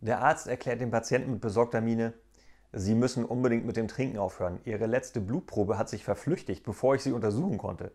Der Arzt erklärt dem Patienten mit besorgter Miene, Sie müssen unbedingt mit dem Trinken aufhören. Ihre letzte Blutprobe hat sich verflüchtigt, bevor ich sie untersuchen konnte.